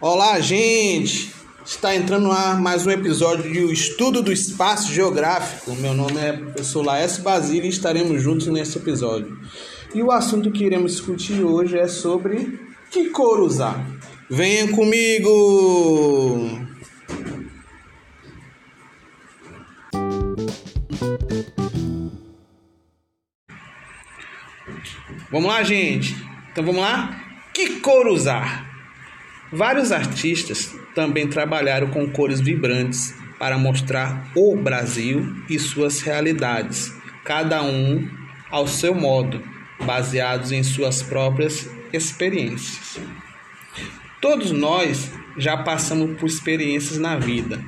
Olá, gente! Está entrando no ar mais um episódio de O Estudo do Espaço Geográfico. Meu nome é professor Laércio Basílio e estaremos juntos nesse episódio. E o assunto que iremos discutir hoje é sobre que cor usar. Venha comigo! Vamos lá, gente? Então vamos lá? Que cor usar? Vários artistas também trabalharam com cores vibrantes para mostrar o Brasil e suas realidades, cada um ao seu modo, baseados em suas próprias experiências. Todos nós já passamos por experiências na vida,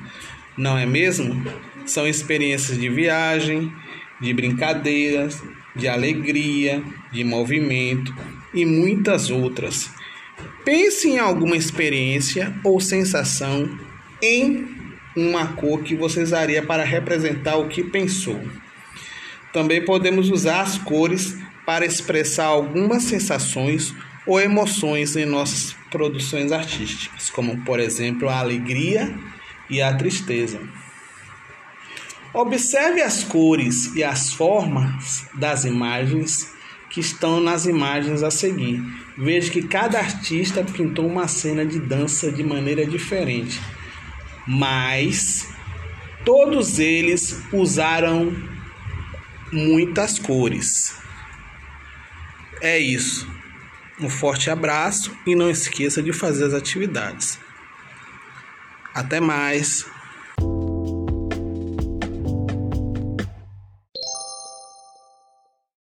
não é mesmo? São experiências de viagem, de brincadeiras, de alegria, de movimento e muitas outras Pense em alguma experiência ou sensação em uma cor que você usaria para representar o que pensou. Também podemos usar as cores para expressar algumas sensações ou emoções em nossas produções artísticas, como por exemplo a alegria e a tristeza. Observe as cores e as formas das imagens que estão nas imagens a seguir. Veja que cada artista pintou uma cena de dança de maneira diferente, mas todos eles usaram muitas cores. É isso. Um forte abraço e não esqueça de fazer as atividades. Até mais.